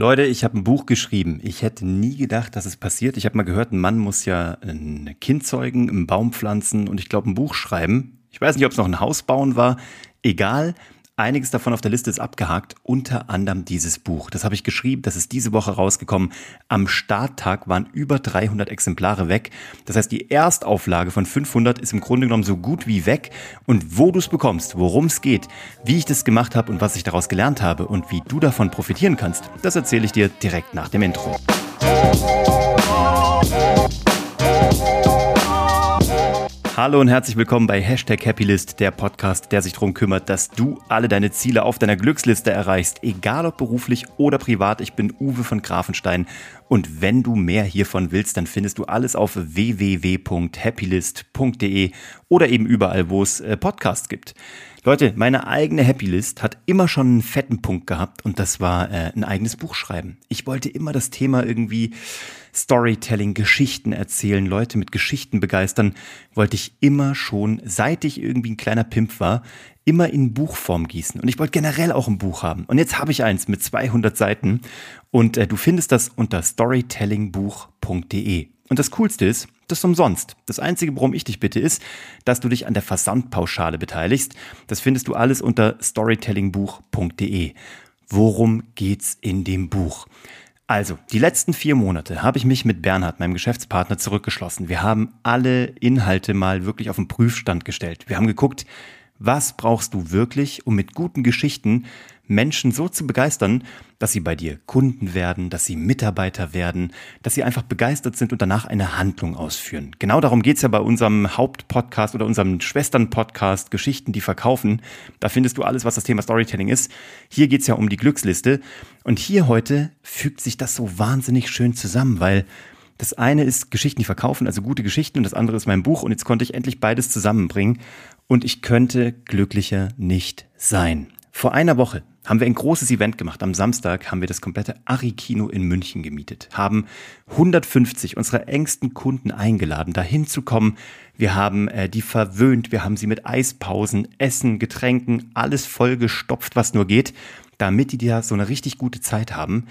Leute, ich habe ein Buch geschrieben. Ich hätte nie gedacht, dass es passiert. Ich habe mal gehört, ein Mann muss ja ein Kind zeugen, einen Baum pflanzen und ich glaube ein Buch schreiben. Ich weiß nicht, ob es noch ein Haus bauen war. Egal. Einiges davon auf der Liste ist abgehakt, unter anderem dieses Buch. Das habe ich geschrieben, das ist diese Woche rausgekommen. Am Starttag waren über 300 Exemplare weg. Das heißt, die Erstauflage von 500 ist im Grunde genommen so gut wie weg. Und wo du es bekommst, worum es geht, wie ich das gemacht habe und was ich daraus gelernt habe und wie du davon profitieren kannst, das erzähle ich dir direkt nach dem Intro. Hallo und herzlich willkommen bei Hashtag Happylist, der Podcast, der sich darum kümmert, dass du alle deine Ziele auf deiner Glücksliste erreichst, egal ob beruflich oder privat. Ich bin Uwe von Grafenstein und wenn du mehr hiervon willst, dann findest du alles auf www.happylist.de oder eben überall, wo es äh, Podcasts gibt. Leute, meine eigene Happy List hat immer schon einen fetten Punkt gehabt und das war äh, ein eigenes Buch schreiben. Ich wollte immer das Thema irgendwie Storytelling, Geschichten erzählen, Leute mit Geschichten begeistern, wollte ich immer schon, seit ich irgendwie ein kleiner Pimp war, immer in Buchform gießen. Und ich wollte generell auch ein Buch haben. Und jetzt habe ich eins mit 200 Seiten und äh, du findest das unter storytellingbuch.de. Und das Coolste ist, das ist umsonst. Das Einzige, worum ich dich bitte, ist, dass du dich an der Versandpauschale beteiligst. Das findest du alles unter storytellingbuch.de. Worum geht's in dem Buch? Also, die letzten vier Monate habe ich mich mit Bernhard, meinem Geschäftspartner, zurückgeschlossen. Wir haben alle Inhalte mal wirklich auf den Prüfstand gestellt. Wir haben geguckt, was brauchst du wirklich, um mit guten Geschichten Menschen so zu begeistern, dass sie bei dir Kunden werden, dass sie Mitarbeiter werden, dass sie einfach begeistert sind und danach eine Handlung ausführen. Genau darum geht's ja bei unserem Hauptpodcast oder unserem Schwesternpodcast Geschichten, die verkaufen. Da findest du alles, was das Thema Storytelling ist. Hier geht's ja um die Glücksliste. Und hier heute fügt sich das so wahnsinnig schön zusammen, weil das eine ist Geschichten, die verkaufen, also gute Geschichten, und das andere ist mein Buch. Und jetzt konnte ich endlich beides zusammenbringen. Und ich könnte glücklicher nicht sein. Vor einer Woche haben wir ein großes Event gemacht. Am Samstag haben wir das komplette Ari-Kino in München gemietet, haben 150 unserer engsten Kunden eingeladen, dahin zu kommen. Wir haben äh, die verwöhnt, wir haben sie mit Eispausen, Essen, Getränken, alles vollgestopft, was nur geht, damit die da so eine richtig gute Zeit haben.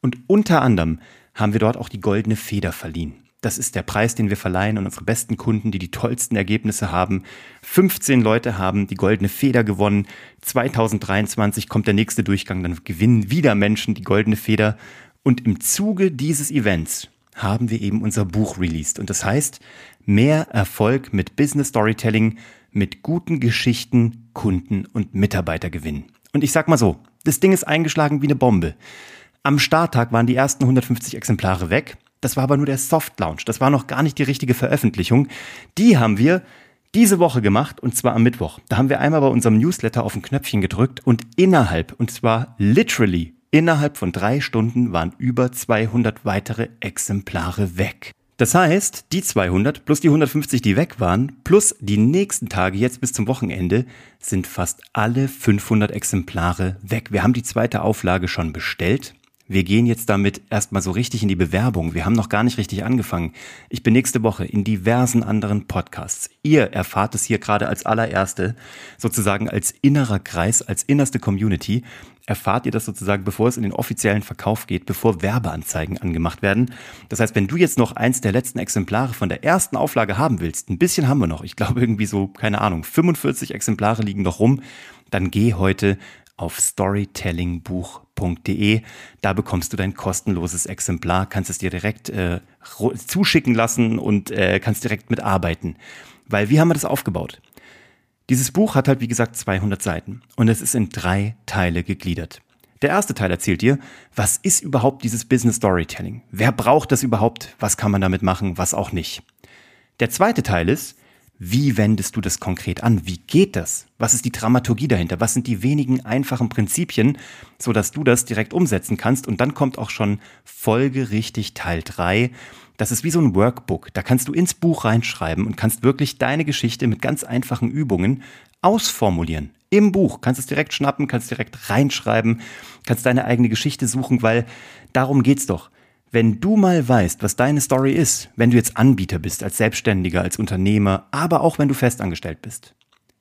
Und unter anderem haben wir dort auch die goldene Feder verliehen. Das ist der Preis, den wir verleihen an unsere besten Kunden, die die tollsten Ergebnisse haben. 15 Leute haben die goldene Feder gewonnen. 2023 kommt der nächste Durchgang, dann gewinnen wieder Menschen die goldene Feder. Und im Zuge dieses Events haben wir eben unser Buch released. Und das heißt, mehr Erfolg mit Business Storytelling, mit guten Geschichten, Kunden und Mitarbeiter gewinnen. Und ich sag mal so, das Ding ist eingeschlagen wie eine Bombe. Am Starttag waren die ersten 150 Exemplare weg. Das war aber nur der Soft Launch. Das war noch gar nicht die richtige Veröffentlichung. Die haben wir diese Woche gemacht und zwar am Mittwoch. Da haben wir einmal bei unserem Newsletter auf ein Knöpfchen gedrückt und innerhalb, und zwar literally innerhalb von drei Stunden waren über 200 weitere Exemplare weg. Das heißt, die 200 plus die 150, die weg waren, plus die nächsten Tage jetzt bis zum Wochenende, sind fast alle 500 Exemplare weg. Wir haben die zweite Auflage schon bestellt. Wir gehen jetzt damit erstmal so richtig in die Bewerbung. Wir haben noch gar nicht richtig angefangen. Ich bin nächste Woche in diversen anderen Podcasts. Ihr erfahrt es hier gerade als allererste, sozusagen als innerer Kreis, als innerste Community. Erfahrt ihr das sozusagen, bevor es in den offiziellen Verkauf geht, bevor Werbeanzeigen angemacht werden. Das heißt, wenn du jetzt noch eins der letzten Exemplare von der ersten Auflage haben willst, ein bisschen haben wir noch. Ich glaube irgendwie so, keine Ahnung, 45 Exemplare liegen noch rum. Dann geh heute auf storytellingbuch.de. Da bekommst du dein kostenloses Exemplar, kannst es dir direkt äh, zuschicken lassen und äh, kannst direkt mitarbeiten. Weil wie haben wir das aufgebaut? Dieses Buch hat halt wie gesagt 200 Seiten und es ist in drei Teile gegliedert. Der erste Teil erzählt dir, was ist überhaupt dieses Business Storytelling? Wer braucht das überhaupt? Was kann man damit machen? Was auch nicht? Der zweite Teil ist, wie wendest du das konkret an? Wie geht das? Was ist die Dramaturgie dahinter? Was sind die wenigen einfachen Prinzipien, so dass du das direkt umsetzen kannst? Und dann kommt auch schon folgerichtig Teil drei. Das ist wie so ein Workbook. Da kannst du ins Buch reinschreiben und kannst wirklich deine Geschichte mit ganz einfachen Übungen ausformulieren. Im Buch kannst du es direkt schnappen, kannst direkt reinschreiben, kannst deine eigene Geschichte suchen, weil darum geht's doch. Wenn du mal weißt, was deine Story ist, wenn du jetzt Anbieter bist, als Selbstständiger, als Unternehmer, aber auch wenn du festangestellt bist.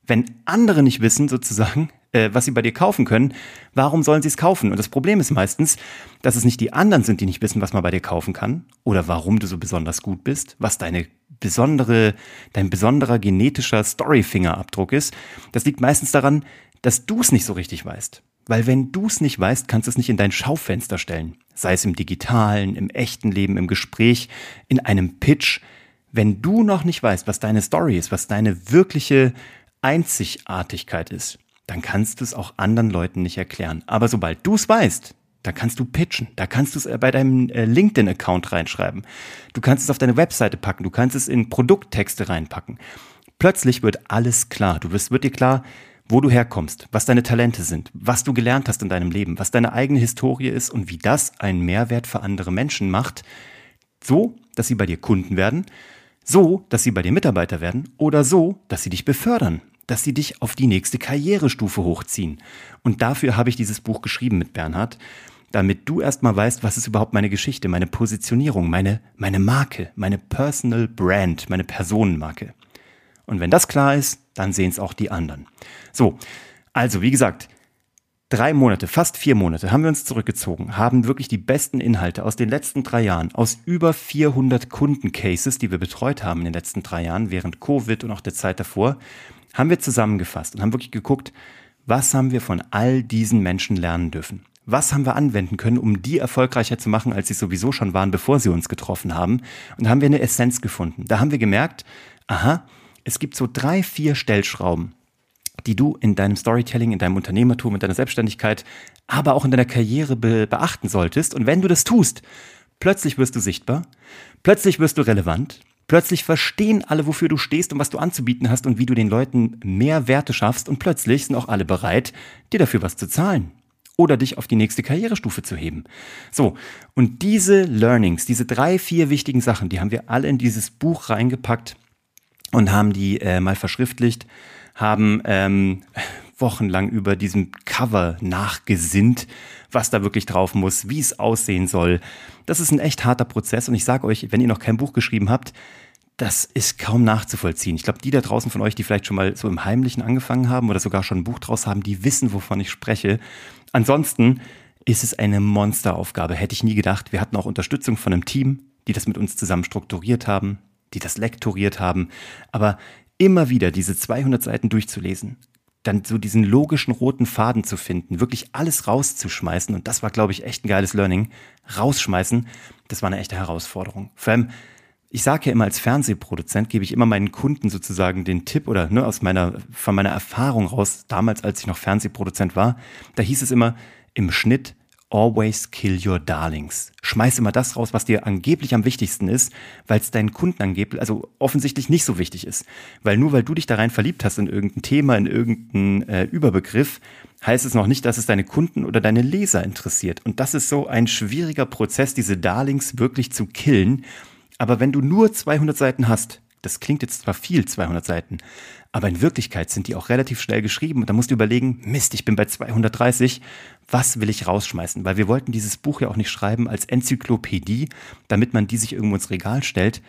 Wenn andere nicht wissen, sozusagen, äh, was sie bei dir kaufen können, warum sollen sie es kaufen? Und das Problem ist meistens, dass es nicht die anderen sind, die nicht wissen, was man bei dir kaufen kann oder warum du so besonders gut bist, was deine besondere, dein besonderer genetischer Storyfingerabdruck ist. Das liegt meistens daran, dass du es nicht so richtig weißt. Weil wenn du es nicht weißt, kannst du es nicht in dein Schaufenster stellen. Sei es im digitalen, im echten Leben, im Gespräch, in einem Pitch. Wenn du noch nicht weißt, was deine Story ist, was deine wirkliche Einzigartigkeit ist, dann kannst du es auch anderen Leuten nicht erklären. Aber sobald du es weißt, da kannst du pitchen, da kannst du es äh, bei deinem äh, LinkedIn-Account reinschreiben. Du kannst es auf deine Webseite packen, du kannst es in Produkttexte reinpacken. Plötzlich wird alles klar. Du wirst, wird dir klar, wo du herkommst, was deine Talente sind, was du gelernt hast in deinem Leben, was deine eigene Historie ist und wie das einen Mehrwert für andere Menschen macht, so, dass sie bei dir Kunden werden, so, dass sie bei dir Mitarbeiter werden oder so, dass sie dich befördern, dass sie dich auf die nächste Karrierestufe hochziehen. Und dafür habe ich dieses Buch geschrieben mit Bernhard, damit du erstmal weißt, was ist überhaupt meine Geschichte, meine Positionierung, meine, meine Marke, meine Personal Brand, meine Personenmarke. Und wenn das klar ist, dann sehen es auch die anderen. So, also wie gesagt, drei Monate, fast vier Monate haben wir uns zurückgezogen, haben wirklich die besten Inhalte aus den letzten drei Jahren, aus über 400 Kundencases, die wir betreut haben in den letzten drei Jahren, während Covid und auch der Zeit davor, haben wir zusammengefasst und haben wirklich geguckt, was haben wir von all diesen Menschen lernen dürfen? Was haben wir anwenden können, um die erfolgreicher zu machen, als sie sowieso schon waren, bevor sie uns getroffen haben? Und da haben wir eine Essenz gefunden. Da haben wir gemerkt, aha, es gibt so drei, vier Stellschrauben, die du in deinem Storytelling, in deinem Unternehmertum, in deiner Selbstständigkeit, aber auch in deiner Karriere be beachten solltest. Und wenn du das tust, plötzlich wirst du sichtbar, plötzlich wirst du relevant, plötzlich verstehen alle, wofür du stehst und was du anzubieten hast und wie du den Leuten mehr Werte schaffst und plötzlich sind auch alle bereit, dir dafür was zu zahlen oder dich auf die nächste Karrierestufe zu heben. So, und diese Learnings, diese drei, vier wichtigen Sachen, die haben wir alle in dieses Buch reingepackt und haben die äh, mal verschriftlicht, haben ähm, wochenlang über diesem Cover nachgesinnt, was da wirklich drauf muss, wie es aussehen soll. Das ist ein echt harter Prozess und ich sage euch, wenn ihr noch kein Buch geschrieben habt, das ist kaum nachzuvollziehen. Ich glaube, die da draußen von euch, die vielleicht schon mal so im Heimlichen angefangen haben oder sogar schon ein Buch draus haben, die wissen, wovon ich spreche. Ansonsten ist es eine Monsteraufgabe. Hätte ich nie gedacht. Wir hatten auch Unterstützung von einem Team, die das mit uns zusammen strukturiert haben die das lektoriert haben, aber immer wieder diese 200 Seiten durchzulesen, dann so diesen logischen roten Faden zu finden, wirklich alles rauszuschmeißen, und das war, glaube ich, echt ein geiles Learning, rausschmeißen, das war eine echte Herausforderung. Vor allem, ich sage ja immer, als Fernsehproduzent gebe ich immer meinen Kunden sozusagen den Tipp oder ne, aus meiner, von meiner Erfahrung raus, damals, als ich noch Fernsehproduzent war, da hieß es immer, im Schnitt Always kill your darlings. Schmeiß immer das raus, was dir angeblich am wichtigsten ist, weil es deinen Kunden angeblich, also offensichtlich nicht so wichtig ist. Weil nur weil du dich da rein verliebt hast in irgendein Thema, in irgendeinen äh, Überbegriff, heißt es noch nicht, dass es deine Kunden oder deine Leser interessiert. Und das ist so ein schwieriger Prozess, diese Darlings wirklich zu killen. Aber wenn du nur 200 Seiten hast, das klingt jetzt zwar viel, 200 Seiten, aber in Wirklichkeit sind die auch relativ schnell geschrieben und da musst du überlegen, Mist, ich bin bei 230, was will ich rausschmeißen? Weil wir wollten dieses Buch ja auch nicht schreiben als Enzyklopädie, damit man die sich irgendwo ins Regal stellt.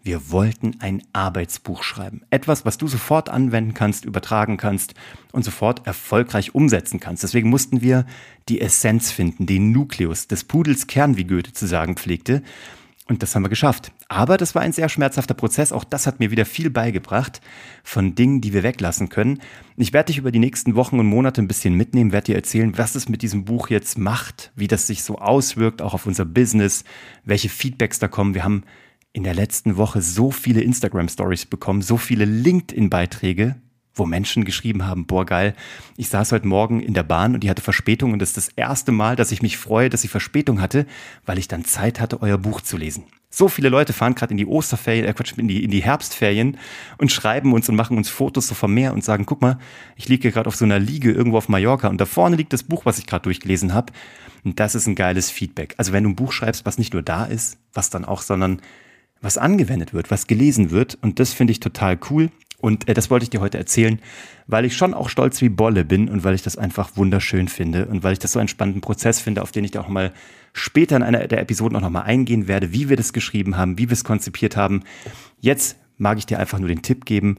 Wir wollten ein Arbeitsbuch schreiben. Etwas, was du sofort anwenden kannst, übertragen kannst und sofort erfolgreich umsetzen kannst. Deswegen mussten wir die Essenz finden, den Nukleus des Pudels Kern, wie Goethe zu sagen pflegte. Und das haben wir geschafft. Aber das war ein sehr schmerzhafter Prozess. Auch das hat mir wieder viel beigebracht von Dingen, die wir weglassen können. Ich werde dich über die nächsten Wochen und Monate ein bisschen mitnehmen, werde dir erzählen, was es mit diesem Buch jetzt macht, wie das sich so auswirkt, auch auf unser Business, welche Feedbacks da kommen. Wir haben in der letzten Woche so viele Instagram Stories bekommen, so viele LinkedIn-Beiträge, wo Menschen geschrieben haben, boah geil, ich saß heute Morgen in der Bahn und die hatte Verspätung und das ist das erste Mal, dass ich mich freue, dass sie Verspätung hatte, weil ich dann Zeit hatte, euer Buch zu lesen. So viele Leute fahren gerade in die Osterferien, äh Quatsch, in die, in die Herbstferien und schreiben uns und machen uns Fotos so vom Meer und sagen, guck mal, ich liege gerade auf so einer Liege irgendwo auf Mallorca und da vorne liegt das Buch, was ich gerade durchgelesen habe. Und das ist ein geiles Feedback. Also wenn du ein Buch schreibst, was nicht nur da ist, was dann auch, sondern was angewendet wird, was gelesen wird. Und das finde ich total cool. Und äh, das wollte ich dir heute erzählen, weil ich schon auch stolz wie Bolle bin und weil ich das einfach wunderschön finde und weil ich das so einen spannenden Prozess finde, auf den ich da auch mal später in einer der Episoden auch nochmal eingehen werde, wie wir das geschrieben haben, wie wir es konzipiert haben. Jetzt mag ich dir einfach nur den Tipp geben,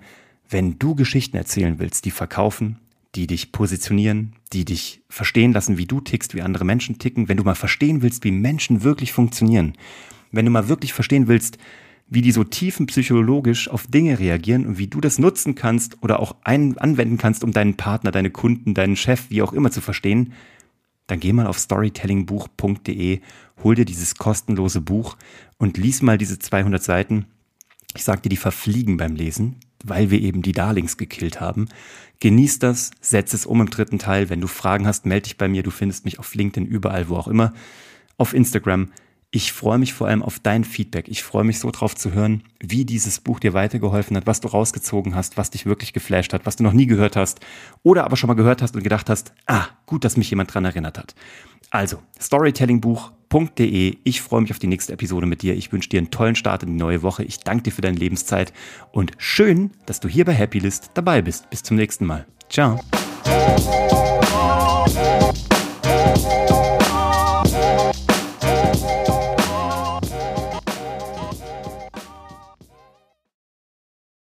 wenn du Geschichten erzählen willst, die verkaufen, die dich positionieren, die dich verstehen lassen, wie du tickst, wie andere Menschen ticken, wenn du mal verstehen willst, wie Menschen wirklich funktionieren, wenn du mal wirklich verstehen willst, wie die so tiefenpsychologisch auf Dinge reagieren und wie du das nutzen kannst oder auch ein anwenden kannst, um deinen Partner, deine Kunden, deinen Chef, wie auch immer zu verstehen, dann geh mal auf storytellingbuch.de, hol dir dieses kostenlose Buch und lies mal diese 200 Seiten. Ich sag dir, die verfliegen beim Lesen weil wir eben die Darlings gekillt haben. Genieß das, setz es um im dritten Teil. Wenn du Fragen hast, melde dich bei mir. Du findest mich auf LinkedIn, überall, wo auch immer. Auf Instagram. Ich freue mich vor allem auf dein Feedback. Ich freue mich so drauf zu hören, wie dieses Buch dir weitergeholfen hat, was du rausgezogen hast, was dich wirklich geflasht hat, was du noch nie gehört hast oder aber schon mal gehört hast und gedacht hast, ah, gut, dass mich jemand dran erinnert hat. Also, storytellingbuch.de. Ich freue mich auf die nächste Episode mit dir. Ich wünsche dir einen tollen Start in die neue Woche. Ich danke dir für deine Lebenszeit und schön, dass du hier bei Happylist dabei bist. Bis zum nächsten Mal. Ciao.